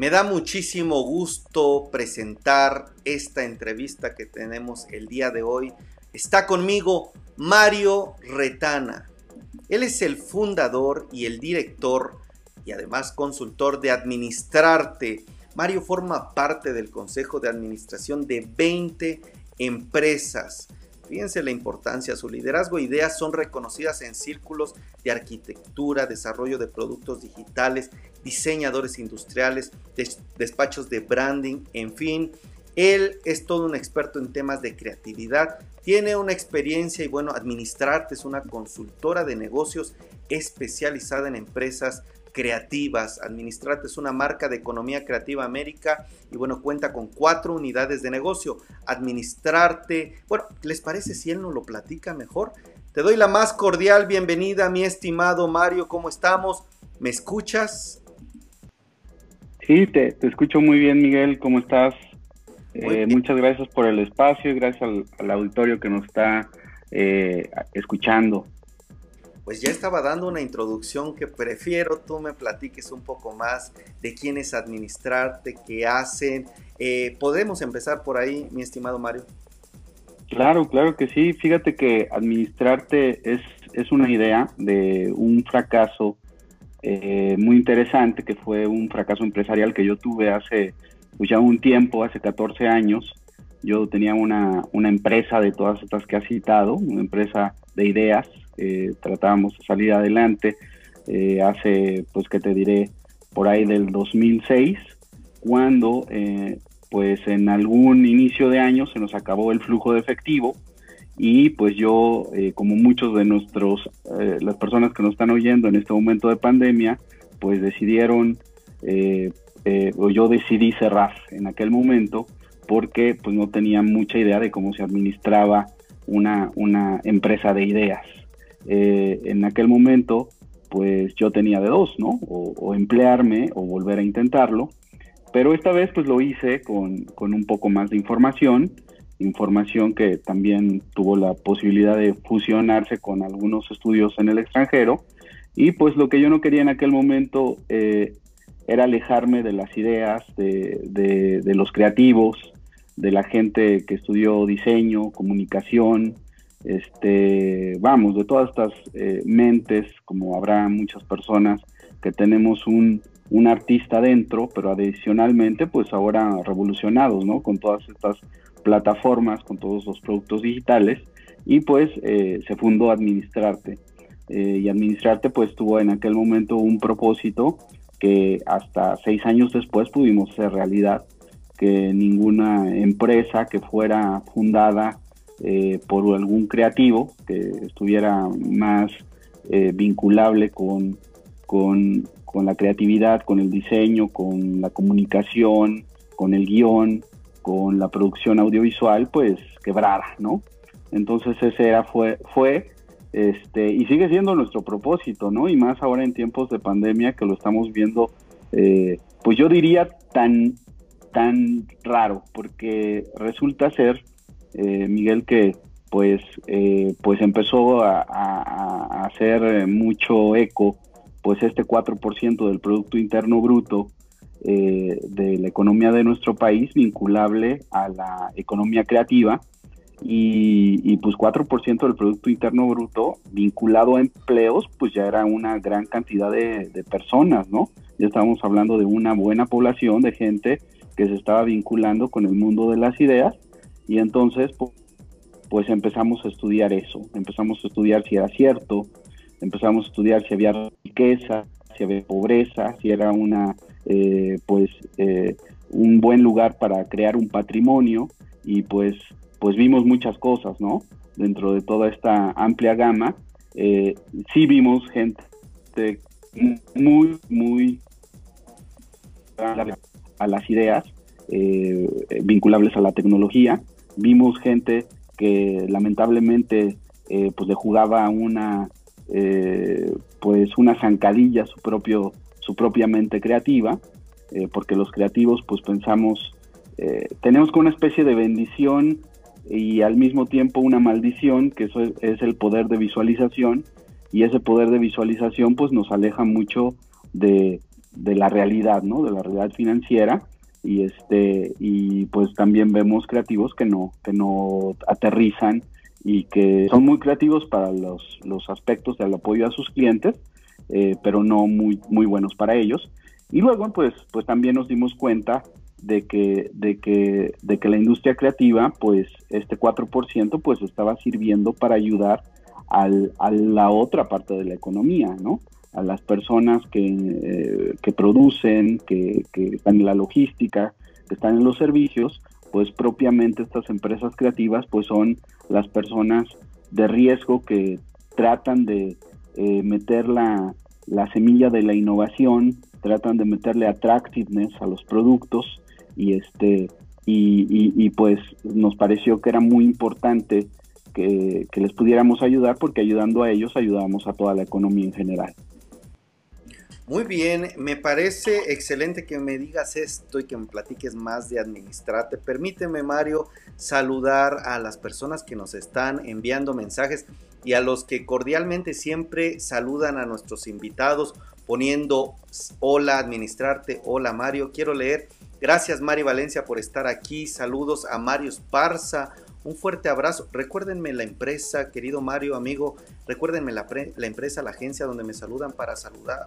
Me da muchísimo gusto presentar esta entrevista que tenemos el día de hoy. Está conmigo Mario Retana. Él es el fundador y el director y además consultor de Administrarte. Mario forma parte del consejo de administración de 20 empresas. Fíjense la importancia, su liderazgo e ideas son reconocidas en círculos de arquitectura, desarrollo de productos digitales, diseñadores industriales, despachos de branding, en fin. Él es todo un experto en temas de creatividad, tiene una experiencia y bueno, Administrarte es una consultora de negocios especializada en empresas creativas. Administrate es una marca de economía creativa América y bueno, cuenta con cuatro unidades de negocio. Administrarte, bueno, ¿les parece si él nos lo platica mejor? Te doy la más cordial bienvenida, mi estimado Mario, ¿cómo estamos? ¿Me escuchas? Sí, te, escucho muy bien, Miguel, ¿cómo estás? Eh, muchas gracias por el espacio y gracias al, auditorio que nos está eh, escuchando pues ya estaba dando una introducción que prefiero tú me platiques un poco más de quién es administrarte, qué hacen. Eh, ¿Podemos empezar por ahí, mi estimado Mario? Claro, claro que sí. Fíjate que administrarte es, es una idea de un fracaso eh, muy interesante, que fue un fracaso empresarial que yo tuve hace pues ya un tiempo, hace 14 años. Yo tenía una, una empresa de todas estas que has citado, una empresa de ideas, eh, tratábamos de salir adelante eh, hace, pues que te diré, por ahí del 2006, cuando eh, pues en algún inicio de año se nos acabó el flujo de efectivo y pues yo, como muchos de nuestros, las personas que nos están oyendo en este momento de pandemia, pues decidieron, o yo decidí cerrar en aquel momento porque pues no tenía mucha idea de cómo se administraba una, una empresa de ideas. Eh, en aquel momento, pues yo tenía de dos, ¿no? O, emplearme o volver a intentarlo. Pero esta vez pues lo hice con, con, un poco más de información, información que también tuvo la posibilidad de fusionarse con algunos estudios en el extranjero. Y pues lo que yo no quería en aquel momento eh, era alejarme de las ideas, de, de, los creativos, de la gente que estudió diseño, comunicación, este, vamos, de todas estas eh, mentes, como habrá muchas personas que tenemos un, un, artista dentro, pero adicionalmente, pues ahora revolucionados, ¿no? Con todas estas plataformas, con todos los productos digitales, y pues eh, se fundó Administrarte. Eh, y Administrarte, pues tuvo en aquel momento un propósito que hasta seis años después pudimos hacer realidad, que ninguna empresa que fuera fundada eh, por algún creativo que estuviera más vinculable con, con, la creatividad, con el diseño, con la comunicación, con el guion, con la producción audiovisual, pues quebrara, ¿no? Entonces ese era, fue, fue este, y sigue siendo nuestro propósito, ¿no? Y más ahora en tiempos de pandemia que lo estamos viendo, eh, pues yo diría tan, tan raro, porque resulta ser eh, Miguel, que pues, eh, pues empezó a, hacer mucho eco pues este 4% del Producto Interno Bruto eh, de la economía de nuestro país vinculable a la economía creativa y, pues 4% del Producto Interno Bruto vinculado a empleos, pues ya era una gran cantidad de personas, ¿no? Ya estábamos hablando de una buena población de gente que se estaba vinculando con el mundo de las ideas y entonces, pues empezamos a estudiar eso, empezamos a estudiar si era cierto, empezamos a estudiar si había riqueza, si había pobreza, si era una, eh, pues, eh, un buen lugar para crear un patrimonio y pues, pues vimos muchas cosas, ¿no? Dentro de toda esta amplia gama, eh, sí vimos gente muy, muy a las ideas vinculables a la tecnología, vimos gente que lamentablemente eh, pues le jugaba una eh, pues una zancadilla su propio su propia mente creativa eh, porque los creativos pues pensamos tenemos como una especie de bendición y al mismo tiempo una maldición que eso es, el poder de visualización y ese poder de visualización pues nos aleja mucho de, de la realidad, ¿no? De la realidad financiera y este y pues también vemos creativos que no que no aterrizan y que son muy creativos para los, los aspectos del apoyo a sus clientes, eh, pero no muy, muy buenos para ellos. Y luego, pues, pues también nos dimos cuenta de que, de que, de que la industria creativa, pues este 4%, pues estaba sirviendo para ayudar al, a la otra parte de la economía, ¿no? A las personas que, eh, que producen, que, que están en la logística, que están en los servicios, pues propiamente estas empresas creativas pues son las personas de riesgo que tratan de eh, meter la, semilla de la innovación, tratan de meterle attractiveness a los productos y este y, pues nos pareció que era muy importante que, que les pudiéramos ayudar porque ayudando a ellos ayudamos a toda la economía en general. Muy bien, me parece excelente que me digas esto y que me platiques más de administrarte. Permíteme, Mario, saludar a las personas que nos están enviando mensajes y a los que cordialmente siempre saludan a nuestros invitados poniendo hola administrarte, hola Mario. Quiero leer, gracias Mario Valencia por estar aquí, saludos a Mario Esparza, un fuerte abrazo. Recuérdenme la empresa, querido Mario, amigo. Recuérdenme la, la, empresa, la agencia donde me saludan para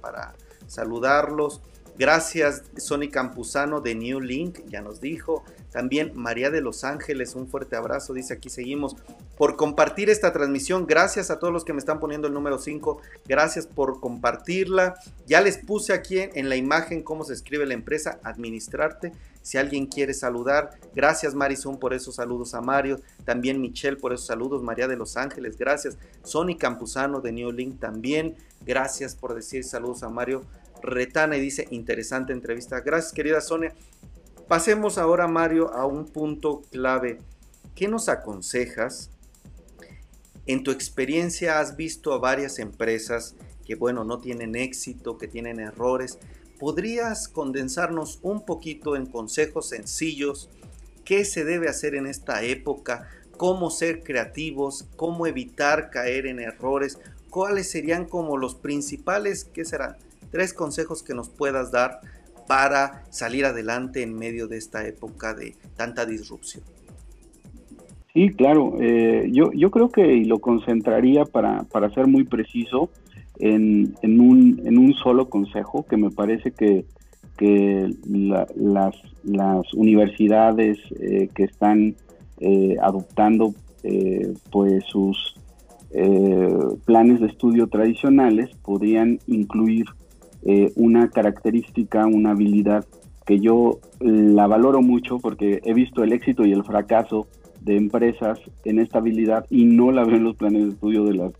para saludarlos. Gracias, Sony Campuzano de New Link, ya nos dijo. También María de Los Ángeles, un fuerte abrazo, dice aquí seguimos. Por compartir esta transmisión, gracias a todos los que me están poniendo el número 5, gracias por compartirla. Ya les puse aquí en la imagen cómo se escribe la empresa, administrarte. Si alguien quiere saludar, gracias Marisol por esos saludos a Mario, también Michelle por esos saludos, María de Los Ángeles, gracias. Sony Campuzano de New Link también, gracias por decir saludos a Mario. Retana y dice interesante entrevista. Gracias querida Sonia. Pasemos ahora, Mario, a un punto clave. ¿Qué nos aconsejas? En tu experiencia has visto a varias empresas que, bueno, no tienen éxito, que tienen errores. ¿Podrías condensarnos un poquito en consejos sencillos? ¿Qué se debe hacer en esta época? ¿Cómo ser creativos? ¿Cómo evitar caer en errores? ¿Cuáles serían como los principales, qué serán? Tres consejos que nos puedas dar para salir adelante en medio de esta época de tanta disrupción? Sí, claro. Eh, yo, yo creo que lo concentraría para, para ser muy preciso en, en, un, en un solo consejo que me parece que, que las, las universidades eh, que están eh, adoptando pues sus planes de estudio tradicionales podrían incluir eh, una característica, una habilidad que yo la valoro mucho porque he visto el éxito y el fracaso de empresas en esta habilidad y no la veo en los planes de estudio de las,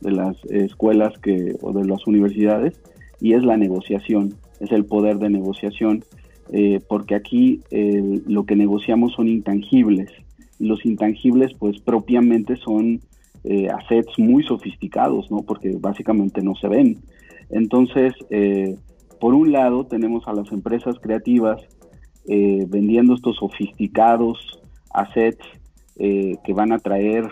de las escuelas que, o de las universidades y es la negociación, es el poder de negociación, eh, porque aquí lo que negociamos son intangibles y los intangibles pues propiamente son eh, assets muy sofisticados, ¿no? porque básicamente no se ven. Entonces, eh, por un lado, tenemos a las empresas creativas eh, vendiendo estos sofisticados assets eh, que van a traer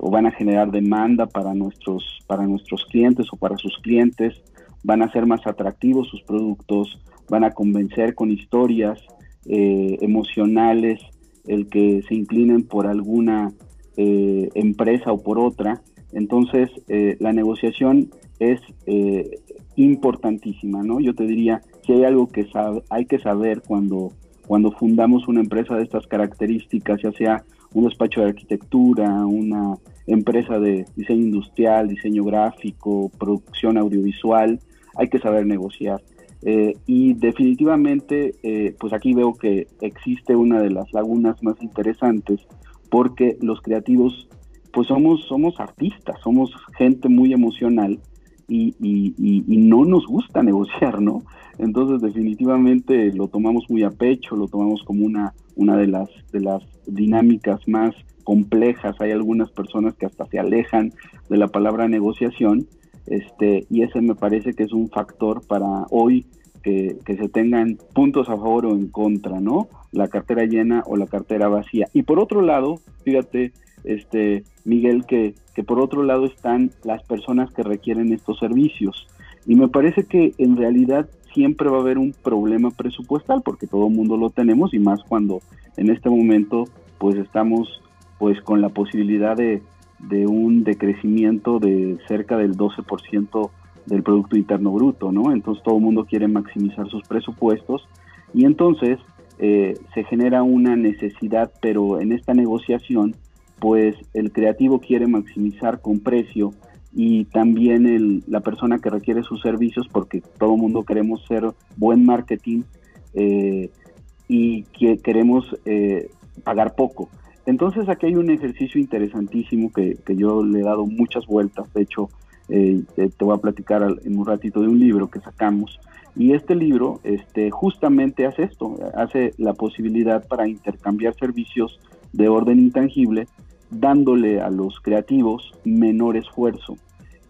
o van a generar demanda para nuestros, para nuestros clientes o para sus clientes, van a ser más atractivos sus productos, van a convencer con historias emocionales el que se inclinen por alguna empresa o por otra. Entonces, la negociación es eh, importantísima, ¿no? Yo te diría, que hay algo que hay que saber cuando, cuando fundamos una empresa de estas características, ya sea un despacho de arquitectura, una empresa de diseño industrial, diseño gráfico, producción audiovisual, hay que saber negociar. Eh, y definitivamente, eh, pues aquí veo que existe una de las lagunas más interesantes porque los creativos, pues somos, somos artistas, somos gente muy emocional y, y, no nos gusta negociar, ¿no? Entonces definitivamente lo tomamos muy a pecho, lo tomamos como una, una de, las, de las dinámicas más complejas. Hay algunas personas que hasta se alejan de la palabra negociación este, y ese me parece que es un factor para hoy que, que, se tengan puntos a favor o en contra, ¿no? La cartera llena o la cartera vacía. Y por otro lado, fíjate, este, Miguel, que, que por otro lado están las personas que requieren estos servicios. Y me parece que en realidad siempre va a haber un problema presupuestal, porque todo el mundo lo tenemos y más cuando en este momento pues estamos pues con la posibilidad de, de un decrecimiento de cerca del 12% del Producto Interno Bruto, ¿no? Entonces todo el mundo quiere maximizar sus presupuestos y entonces eh, se genera una necesidad, pero en esta negociación, pues el creativo quiere maximizar con precio y también el, la persona que requiere sus servicios, porque todo el mundo queremos ser buen marketing eh, y que queremos eh, pagar poco. Entonces aquí hay un ejercicio interesantísimo que, que yo le he dado muchas vueltas, de hecho eh, te voy a platicar en un ratito de un libro que sacamos. Y este libro este, justamente hace esto, hace la posibilidad para intercambiar servicios de orden intangible, dándole a los creativos menor esfuerzo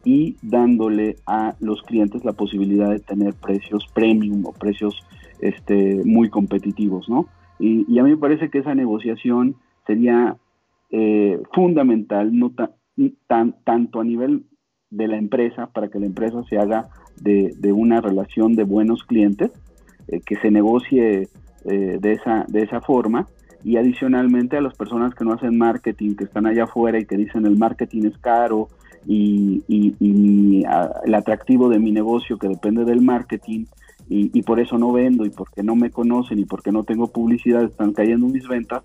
y dándole a los clientes la posibilidad de tener precios premium o precios este, muy competitivos, ¿no? Y, a mí me parece que esa negociación sería eh, fundamental, no tan, tanto a nivel de la empresa para que la empresa se haga de, una relación de buenos clientes, eh, que se negocie eh, de, esa, de esa forma y adicionalmente a las personas que no hacen marketing, que están allá afuera y que dicen el marketing es caro y, el atractivo de mi negocio que depende del marketing y, por eso no vendo y porque no me conocen y porque no tengo publicidad están cayendo mis ventas,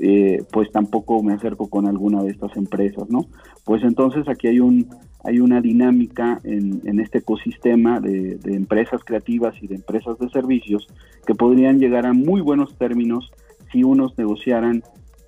eh, pues tampoco me acerco con alguna de estas empresas, ¿no? Pues entonces aquí hay un hay una dinámica en, este ecosistema de, empresas creativas y de empresas de servicios que podrían llegar a muy buenos términos si unos negociaran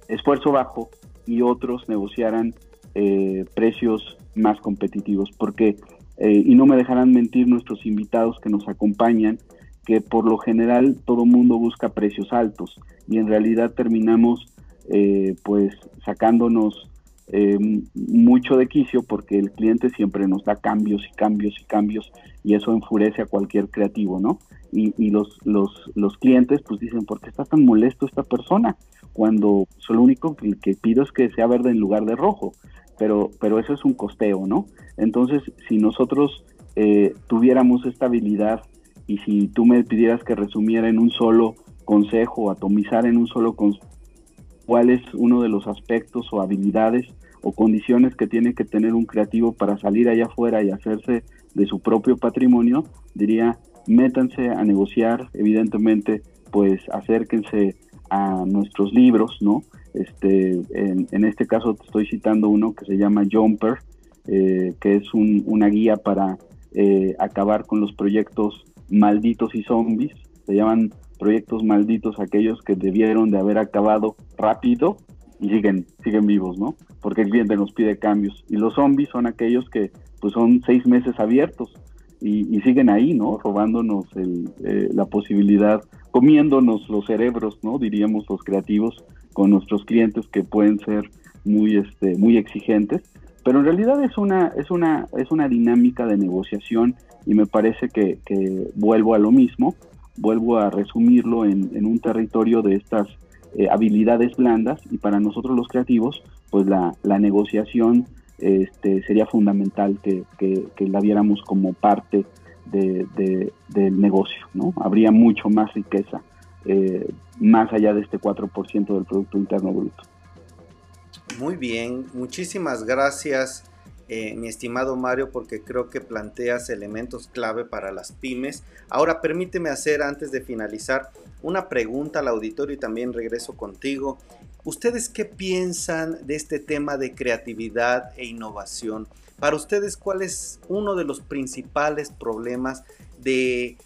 esfuerzo bajo y otros negociaran eh, precios más competitivos, porque, eh, y no me dejarán mentir nuestros invitados que nos acompañan, que por lo general todo mundo busca precios altos y en realidad terminamos eh, pues sacándonos eh, mucho de quicio porque el cliente siempre nos da cambios y cambios y cambios y eso enfurece a cualquier creativo, ¿no? Y, y los, los, los, clientes pues dicen, ¿por qué está tan molesto esta persona? Cuando lo único que, que, pido es que sea verde en lugar de rojo, pero, pero eso es un costeo, ¿no? Entonces, si nosotros eh, tuviéramos esta habilidad y si tú me pidieras que resumiera en un solo consejo, atomizar en un solo consejo, cuál es uno de los aspectos o habilidades o condiciones que tiene que tener un creativo para salir allá afuera y hacerse de su propio patrimonio, diría, métanse a negociar, evidentemente, pues acérquense a nuestros libros, ¿no? Este, en, este caso te estoy citando uno que se llama Jumper, eh, que es una guía para eh, acabar con los proyectos malditos y zombies, se llaman proyectos malditos aquellos que debieron de haber acabado rápido y siguen, siguen vivos, ¿no? Porque el cliente nos pide cambios. Y los zombies son aquellos que pues son seis meses abiertos y, siguen ahí, ¿no? Robándonos eh, la posibilidad, comiéndonos los cerebros, ¿no? Diríamos los creativos con nuestros clientes que pueden ser muy, este, muy exigentes. Pero en realidad es una, es una, es una dinámica de negociación y me parece que vuelvo a lo mismo vuelvo a resumirlo en, un territorio de estas eh, habilidades blandas y para nosotros los creativos, pues la, negociación este, sería fundamental que, la viéramos como parte de, del negocio, ¿no? Habría mucho más riqueza, eh, más allá de este 4% del Producto Interno Bruto. Muy bien, muchísimas gracias eh, mi estimado Mario, porque creo que planteas elementos clave para las pymes. Ahora permíteme hacer, antes de finalizar, una pregunta al auditorio y también regreso contigo. ¿Ustedes qué piensan de este tema de creatividad e innovación? Para ustedes, ¿cuál es uno de los principales problemas de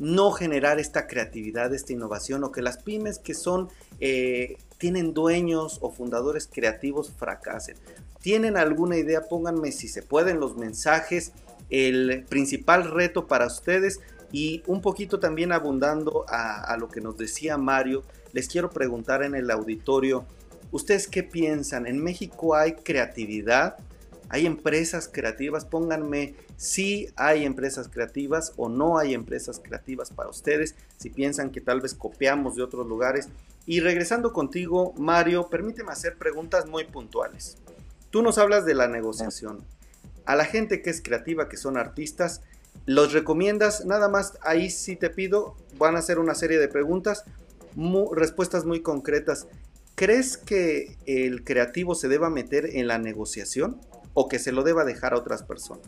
no generar esta creatividad, esta innovación, o que las pymes que son, eh, tienen dueños o fundadores creativos fracasen tienen alguna idea, pónganme si se pueden los mensajes, el principal reto para ustedes y un poquito también abundando a, lo que nos decía Mario, les quiero preguntar en el auditorio, ¿ustedes qué piensan? ¿En México hay creatividad? ¿Hay empresas creativas? Pónganme si hay empresas creativas o no hay empresas creativas para ustedes, si piensan que tal vez copiamos de otros lugares. Y regresando contigo, Mario, permíteme hacer preguntas muy puntuales. Tú nos hablas de la negociación. A la gente que es creativa, que son artistas, ¿Los recomiendas? Nada más, ahí sí te pido, van a hacer una serie de preguntas, respuestas muy concretas. ¿Crees que el creativo se deba meter en la negociación o que se lo deba dejar a otras personas?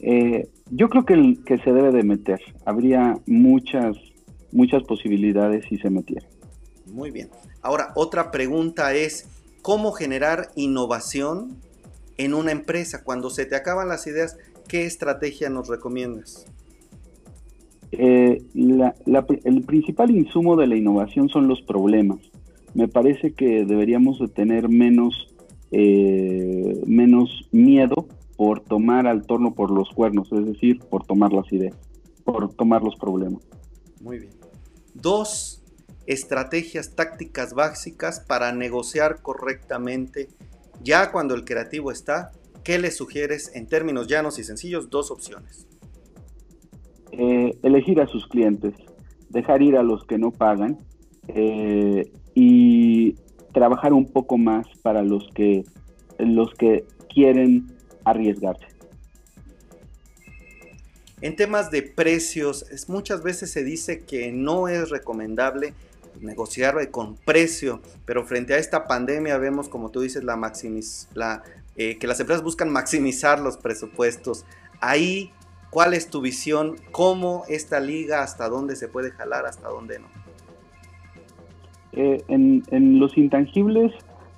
Eh, yo creo que, el, que se debe de meter. Habría muchas, muchas posibilidades si se metiera. Muy bien. Ahora, otra pregunta es, ¿cómo generar innovación en una empresa? Cuando se te acaban las ideas, ¿qué estrategia nos recomiendas? Eh, el principal insumo de la innovación son los problemas. Me parece que deberíamos de tener menos, eh, menos miedo por tomar al torno por los cuernos, es decir, por tomar las ideas, por tomar los problemas. Muy bien. Dos estrategias tácticas básicas para negociar correctamente ya cuando el creativo está. ¿Qué le sugieres en términos llanos y sencillos? Dos opciones. Eh, elegir a sus clientes, dejar ir a los que no pagan eh, y trabajar un poco más para los que, los que quieren arriesgarse. En temas de precios, es, muchas veces se dice que no es recomendable negociar con precio, pero frente a esta pandemia vemos, como tú dices, la maximiz, la, eh, que las empresas buscan maximizar los presupuestos. Ahí, ¿cuál es tu visión? ¿Cómo esta liga, hasta dónde se puede jalar, hasta dónde no? Eh, en, en los intangibles,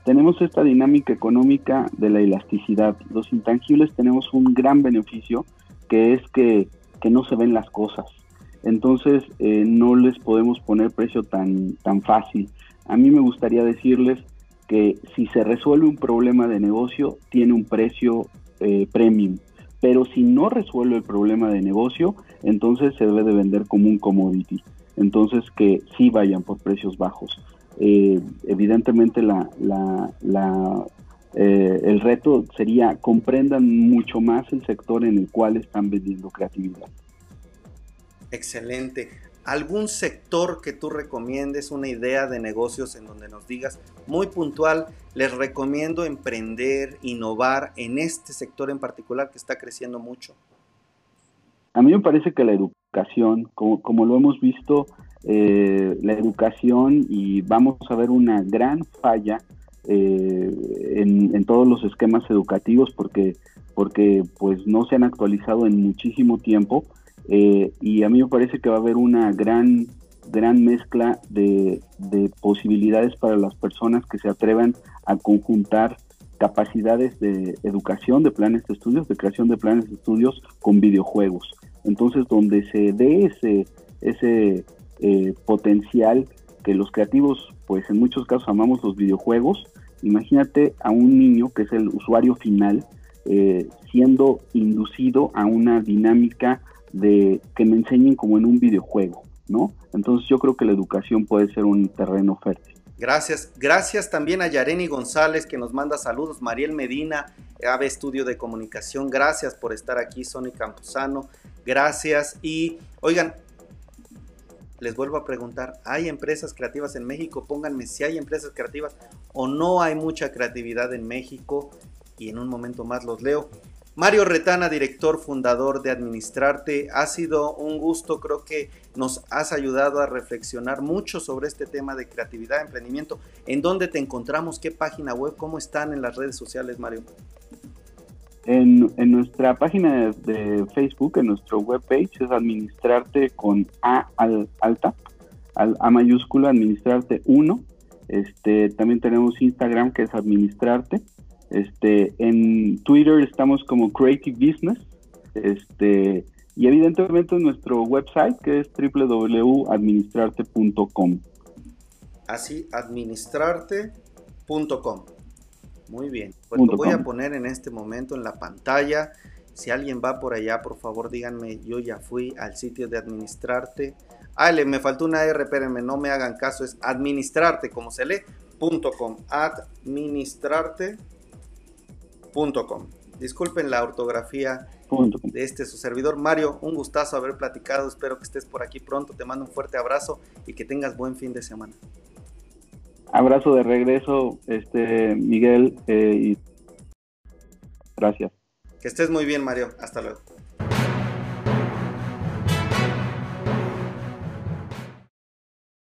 tenemos esta dinámica económica de la elasticidad. Los intangibles tenemos un gran beneficio que es que, no se ven las cosas. Entonces eh, no les podemos poner precio tan, tan fácil. A mí me gustaría decirles que si se resuelve un problema de negocio, tiene un precio eh, premium. Pero si no resuelve el problema de negocio, entonces se debe de vender como un commodity. Entonces que sí vayan por precios bajos. Eh, evidentemente la, eh, el reto sería comprendan mucho más el sector en el cual están vendiendo creatividad. Excelente. ¿Algún sector que tú recomiendes, una idea de negocios en donde nos digas muy puntual, les recomiendo emprender, innovar en este sector en particular que está creciendo mucho? A mí me parece que la educación, como, lo hemos visto, eh, la educación y vamos a ver una gran falla eh, en, todos los esquemas educativos porque, porque pues no se han actualizado en muchísimo tiempo eh, y a mí me parece que va a haber una gran gran mezcla de, de, posibilidades para las personas que se atrevan a conjuntar capacidades de educación, de planes de estudios, de creación de planes de estudios con videojuegos. Entonces, donde se dé ese, ese eh, potencial que los creativos, pues en muchos casos amamos los videojuegos. Imagínate a un niño que es el usuario final eh, siendo inducido a una dinámica de que me enseñen como en un videojuego, ¿no? Entonces yo creo que la educación puede ser un terreno fértil. Gracias. Gracias también a Yareni González que nos manda saludos. Mariel Medina, AVE Estudio de Comunicación. Gracias por estar aquí, Sony Campuzano. Gracias. Y oigan, les vuelvo a preguntar, ¿hay empresas creativas en México? Pónganme si hay empresas creativas o no hay mucha creatividad en México y en un momento más los leo. Mario Retana, director fundador de Administrarte, ha sido un gusto, creo que nos has ayudado a reflexionar mucho sobre este tema de creatividad, emprendimiento. ¿En dónde te encontramos? ¿Qué página web? ¿Cómo están en las redes sociales, Mario? En, nuestra página de Facebook, en nuestro webpage, es administrarte con A alta, A mayúscula, administrarte 1. Este, también tenemos Instagram, que es administrarte. Este, en Twitter estamos como Creative Business. Este, y evidentemente en nuestro website, que es www.administrarte.com. Así, administrarte.com. Muy bien, pues lo voy a poner en este momento en la pantalla. Si alguien va por allá, por favor díganme, yo ya fui al sitio de administrarte. Ah, le, me faltó una R, espérenme, no me hagan caso, es administrarte, como se lee, punto com, administrarte.com. Disculpen la ortografía de este su servidor. Mario, un gustazo haber platicado, espero que estés por aquí pronto, te mando un fuerte abrazo y que tengas buen fin de semana. Abrazo de regreso, este Miguel, eh, y gracias. Que estés muy bien, Mario. Hasta luego.